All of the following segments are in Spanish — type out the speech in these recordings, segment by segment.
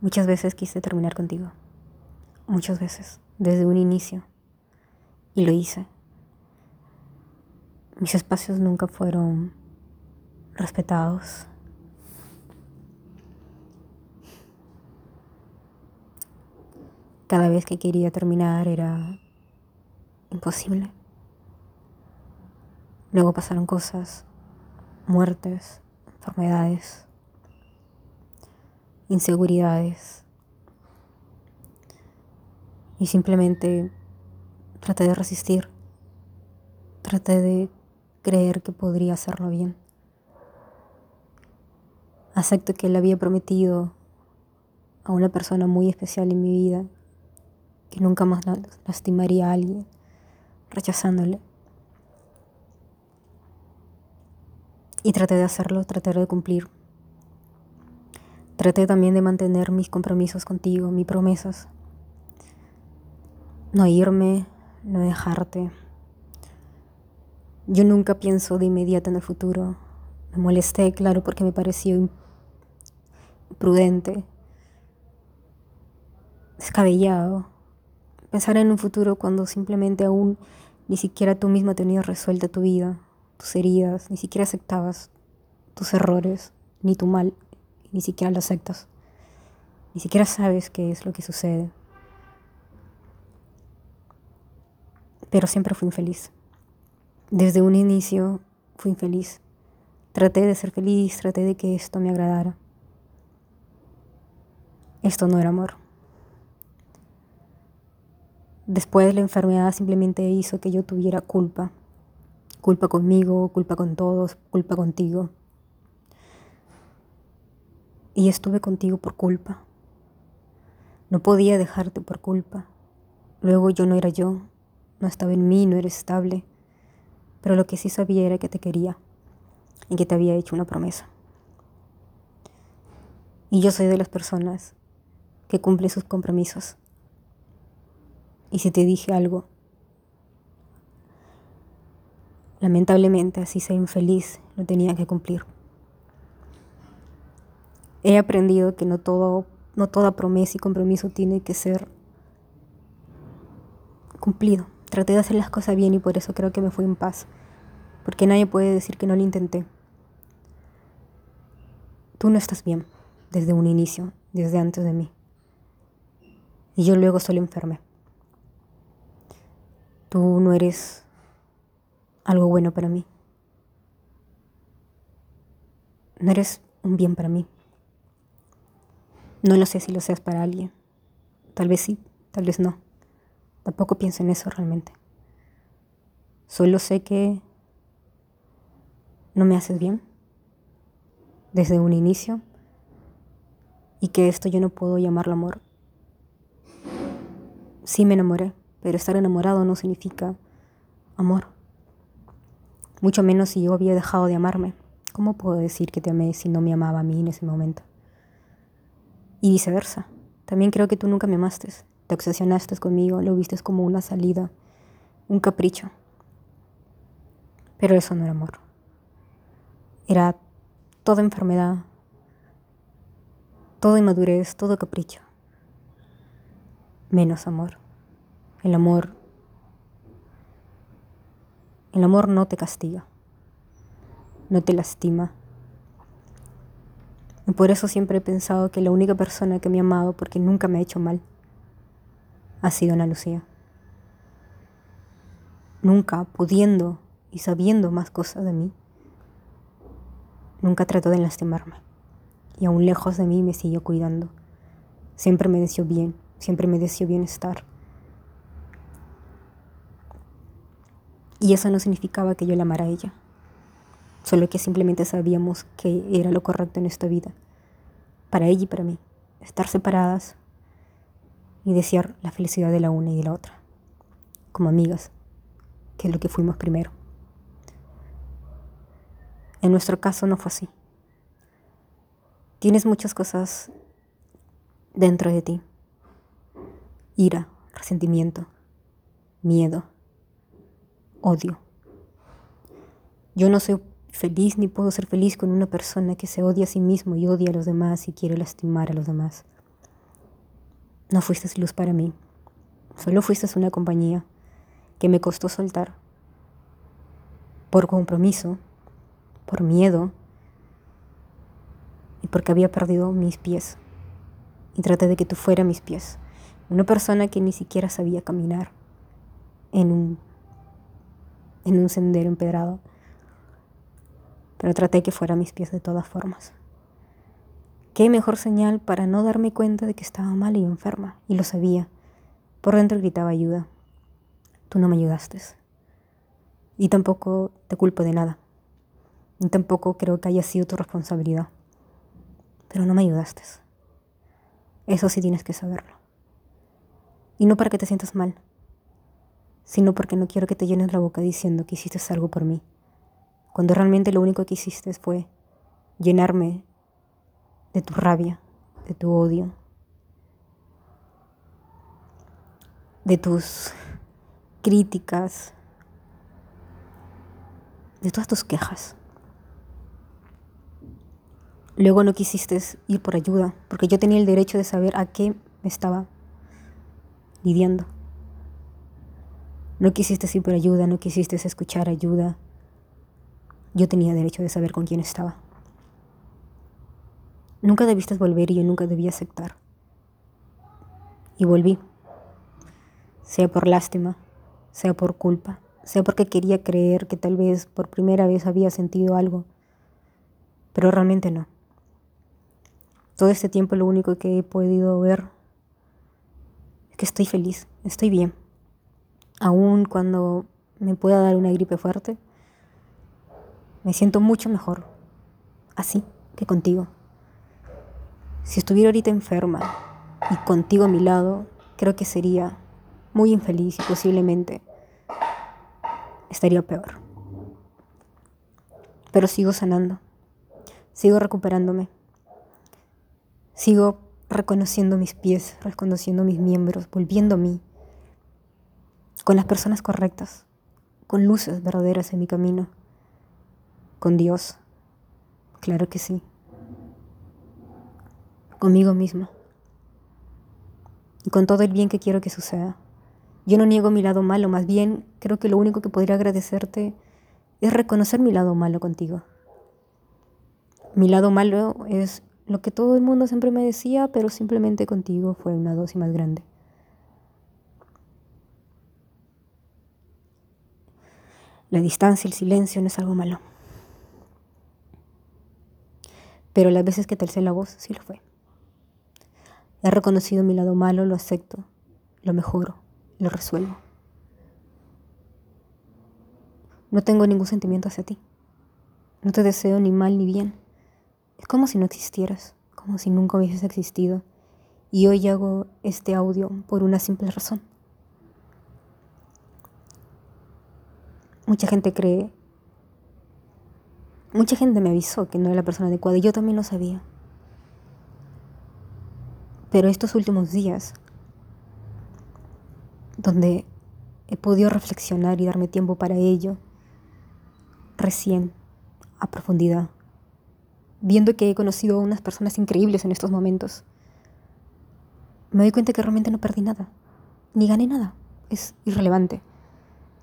Muchas veces quise terminar contigo. Muchas veces, desde un inicio. Y lo hice. Mis espacios nunca fueron respetados. Cada vez que quería terminar era imposible. Luego pasaron cosas, muertes, enfermedades, inseguridades. Y simplemente traté de resistir. Traté de creer que podría hacerlo bien. Acepto que le había prometido a una persona muy especial en mi vida que nunca más lastimaría a alguien rechazándole. Y traté de hacerlo, traté de cumplir. Traté también de mantener mis compromisos contigo, mis promesas. No irme, no dejarte. Yo nunca pienso de inmediato en el futuro. Me molesté, claro, porque me pareció imprudente, descabellado. Pensar en un futuro cuando simplemente aún ni siquiera tú misma tenías resuelta tu vida, tus heridas, ni siquiera aceptabas tus errores, ni tu mal ni siquiera lo aceptas. Ni siquiera sabes qué es lo que sucede. Pero siempre fui infeliz. Desde un inicio fui infeliz. Traté de ser feliz, traté de que esto me agradara. Esto no era amor. Después la enfermedad simplemente hizo que yo tuviera culpa. Culpa conmigo, culpa con todos, culpa contigo y estuve contigo por culpa. No podía dejarte por culpa. Luego yo no era yo, no estaba en mí, no era estable, pero lo que sí sabía era que te quería y que te había hecho una promesa. Y yo soy de las personas que cumple sus compromisos. Y si te dije algo, lamentablemente así sea infeliz, lo tenía que cumplir he aprendido que no, todo, no toda promesa y compromiso tiene que ser cumplido. Traté de hacer las cosas bien y por eso creo que me fui en paz. Porque nadie puede decir que no lo intenté. Tú no estás bien desde un inicio, desde antes de mí. Y yo luego solo enfermé. Tú no eres algo bueno para mí. No eres un bien para mí. No lo sé si lo seas para alguien. Tal vez sí, tal vez no. Tampoco pienso en eso realmente. Solo sé que no me haces bien desde un inicio y que esto yo no puedo llamarlo amor. Sí me enamoré, pero estar enamorado no significa amor. Mucho menos si yo había dejado de amarme. ¿Cómo puedo decir que te amé si no me amaba a mí en ese momento? Y viceversa. También creo que tú nunca me amaste. Te obsesionaste conmigo, lo viste como una salida, un capricho. Pero eso no era amor. Era toda enfermedad, toda inmadurez, todo capricho. Menos amor. El amor. El amor no te castiga, no te lastima, y por eso siempre he pensado que la única persona que me ha amado, porque nunca me ha hecho mal, ha sido Ana Lucía. Nunca pudiendo y sabiendo más cosas de mí, nunca trató de lastimarme. Y aún lejos de mí me siguió cuidando. Siempre me deseó bien, siempre me deseó bienestar. Y eso no significaba que yo la amara a ella solo que simplemente sabíamos que era lo correcto en esta vida, para ella y para mí, estar separadas y desear la felicidad de la una y de la otra, como amigas, que es lo que fuimos primero. En nuestro caso no fue así. Tienes muchas cosas dentro de ti. Ira, resentimiento, miedo, odio. Yo no soy feliz ni puedo ser feliz con una persona que se odia a sí mismo y odia a los demás y quiere lastimar a los demás. No fuiste luz para mí. Solo fuiste una compañía que me costó soltar. Por compromiso, por miedo y porque había perdido mis pies. Y traté de que tú fueras mis pies. Una persona que ni siquiera sabía caminar en un, en un sendero empedrado. Pero traté que fuera mis pies de todas formas. Qué mejor señal para no darme cuenta de que estaba mal y enferma, y lo sabía. Por dentro gritaba ayuda. Tú no me ayudaste. Y tampoco te culpo de nada. Y tampoco creo que haya sido tu responsabilidad. Pero no me ayudaste. Eso sí tienes que saberlo. Y no para que te sientas mal, sino porque no quiero que te llenes la boca diciendo que hiciste algo por mí, cuando realmente lo único que hiciste fue llenarme de tu rabia, de tu odio, de tus críticas, de todas tus quejas. Luego no quisiste ir por ayuda, porque yo tenía el derecho de saber a qué me estaba lidiando. No quisiste ir por ayuda, no quisiste escuchar ayuda. Yo tenía derecho de saber con quién estaba. Nunca debiste volver y yo nunca debía aceptar. Y volví. Sea por lástima, sea por culpa, sea porque quería creer que tal vez por primera vez había sentido algo, pero realmente no. Todo este tiempo lo único que he podido ver es que estoy feliz, estoy bien. Aún cuando me pueda dar una gripe fuerte, me siento mucho mejor así que contigo. Si estuviera ahorita enferma y contigo a mi lado, creo que sería muy infeliz y posiblemente estaría peor. Pero sigo sanando, sigo recuperándome. Sigo reconociendo mis pies, reconociendo mis miembros, volviendo a mí, con las personas correctas, con luces verdaderas en mi camino, con Dios, claro que sí, conmigo misma y con todo el bien que quiero que suceda. Yo no niego mi lado malo, más bien creo que lo único que podría agradecerte es reconocer mi lado malo contigo. Mi lado malo es lo que todo el mundo siempre me decía, pero simplemente contigo fue una dosis más grande. La distancia, el silencio no es algo malo. Pero las veces que te alcé la voz, sí lo fue. He reconocido mi lado malo, lo acepto, lo mejoro, lo resuelvo. No tengo ningún sentimiento hacia ti. No te deseo ni mal ni bien. Es como si no existieras, como si nunca hubieses existido. Y hoy hago este audio por una simple razón. Mucha gente cree, mucha gente me avisó que no era la persona adecuada y yo también lo sabía. Pero estos últimos días, donde he podido reflexionar y darme tiempo para ello, recién, a profundidad, viendo que he conocido a unas personas increíbles en estos momentos, me doy cuenta que realmente no perdí nada, ni gané nada, es irrelevante.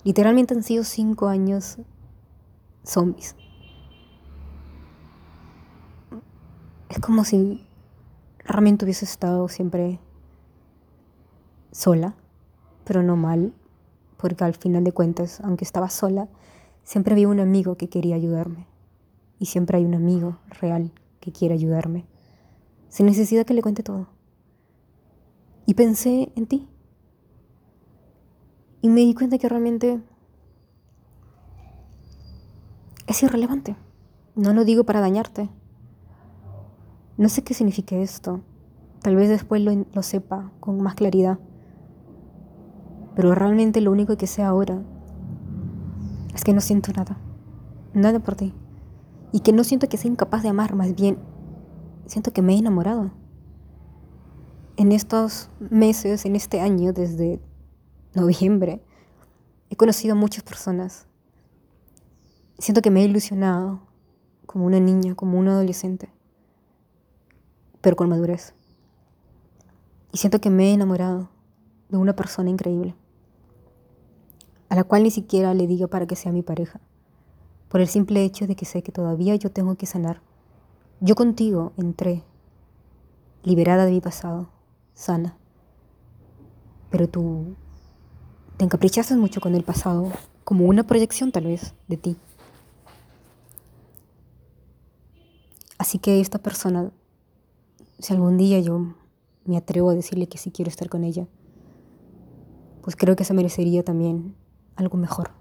Literalmente han sido cinco años zombies. Es como si realmente hubiese estado siempre sola, pero no mal, porque al final de cuentas, aunque estaba sola, siempre había un amigo que quería ayudarme y siempre hay un amigo real que quiere ayudarme, sin necesidad que le cuente todo. Y pensé en ti. Y me di cuenta que realmente es irrelevante. No lo digo para dañarte. No sé qué significa esto. Tal vez después lo, sepa con más claridad. Pero realmente lo único que sé ahora es que no siento nada. Nada por ti y que no siento que sea incapaz de amar, más bien siento que me he enamorado. En estos meses, en este año, desde noviembre, he conocido a muchas personas. Siento que me he ilusionado como una niña, como un adolescente, pero con madurez. Y siento que me he enamorado de una persona increíble, a la cual ni siquiera le digo para que sea mi pareja, por el simple hecho de que sé que todavía yo tengo que sanar. Yo contigo entré, liberada de mi pasado, sana, pero tú te encaprichaste mucho con el pasado, como una proyección tal vez de ti. Así que esta persona, si algún día yo me atrevo a decirle que sí quiero estar con ella, pues creo que se merecería también algo mejor.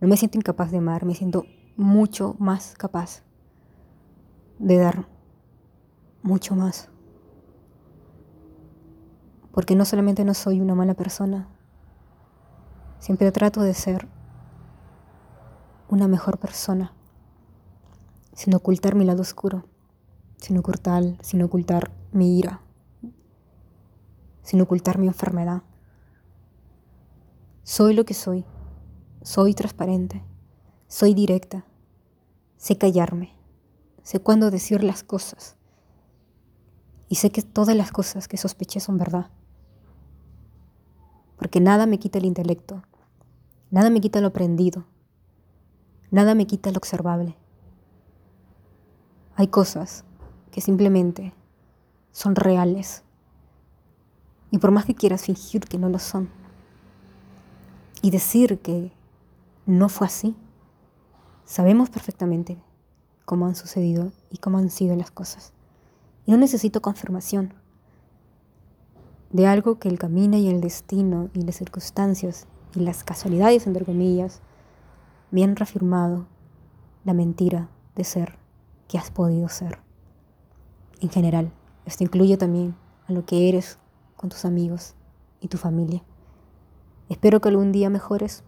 No me siento incapaz de amar, me siento mucho más capaz de dar mucho más. Porque no solamente no soy una mala persona, siempre trato de ser una mejor persona sin ocultar mi lado oscuro, sin ocultar, sin ocultar mi ira, sin ocultar mi enfermedad. Soy lo que soy, soy transparente, soy directa, sé callarme, sé cuándo decir las cosas. Y sé que todas las cosas que sospeché son verdad. Porque nada me quita el intelecto, nada me quita lo aprendido, nada me quita lo observable. Hay cosas que simplemente son reales. Y por más que quieras fingir que no lo son y decir que no fue así, sabemos perfectamente cómo han sucedido y cómo han sido las cosas. Y no necesito confirmación de algo que el camino y el destino y las circunstancias y las casualidades, entre comillas, me han reafirmado la mentira de ser que has podido ser. En general, esto incluye también a lo que eres con tus amigos y tu familia. Espero que algún día mejores.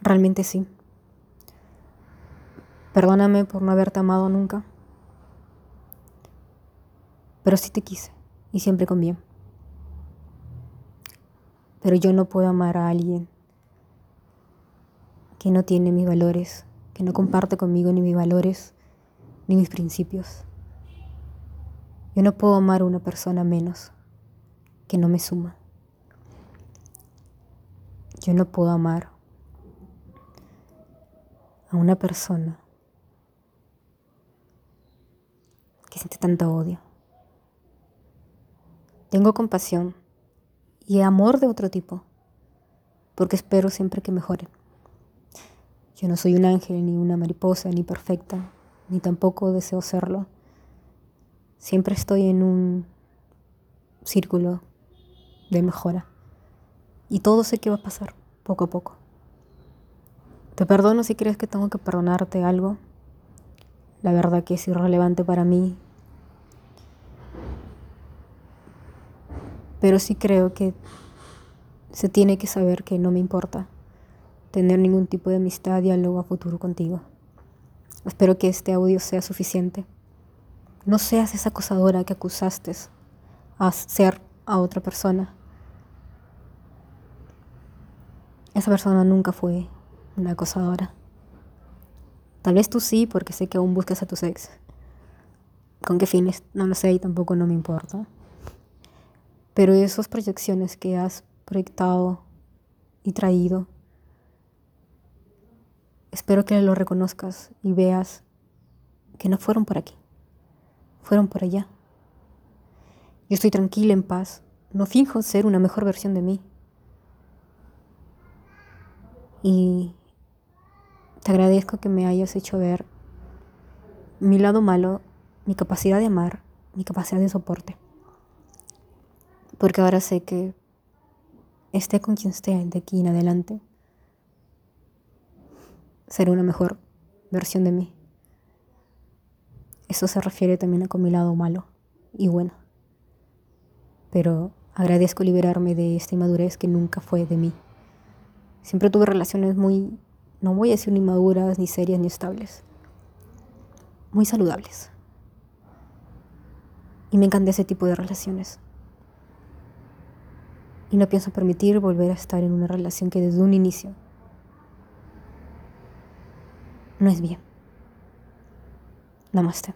Realmente sí. Perdóname por no haberte amado nunca. Pero sí te quise y siempre con bien. Pero yo no puedo amar a alguien que no tiene mis valores que no comparte conmigo ni mis valores ni mis principios. Yo no puedo amar a una persona menos que no me suma. Yo no puedo amar a una persona que siente tanto odio. Tengo compasión y amor de otro tipo, porque espero siempre que mejoren. Yo no soy un ángel, ni una mariposa, ni perfecta, ni tampoco deseo serlo. Siempre estoy en un círculo de mejora. Y todo sé que va a pasar, poco a poco. Te perdono si crees que tengo que perdonarte algo. La verdad que es irrelevante para mí. Pero sí creo que se tiene que saber que no me importa tener ningún tipo de amistad, diálogo a futuro contigo. Espero que este audio sea suficiente. No seas esa acosadora que acusaste a ser a otra persona. Esa persona nunca fue una acosadora. Tal vez tú sí, porque sé que aún buscas a tu ex. ¿Con qué fines? No lo sé y tampoco no me importa. Pero esas proyecciones que has proyectado y traído Espero que lo reconozcas y veas que no fueron por aquí, fueron por allá. Yo estoy tranquila, en paz, no finjo ser una mejor versión de mí. Y te agradezco que me hayas hecho ver mi lado malo, mi capacidad de amar, mi capacidad de soporte. Porque ahora sé que esté con quien esté de aquí en adelante, ser una mejor versión de mí. Eso se refiere también a con mi lado malo y bueno. Pero agradezco liberarme de esta inmadurez que nunca fue de mí. Siempre tuve relaciones muy, no voy a decir ni maduras, ni serias, ni estables. Muy saludables. Y me encanta ese tipo de relaciones. Y no pienso permitir volver a estar en una relación que desde un inicio no es bien. Namaste.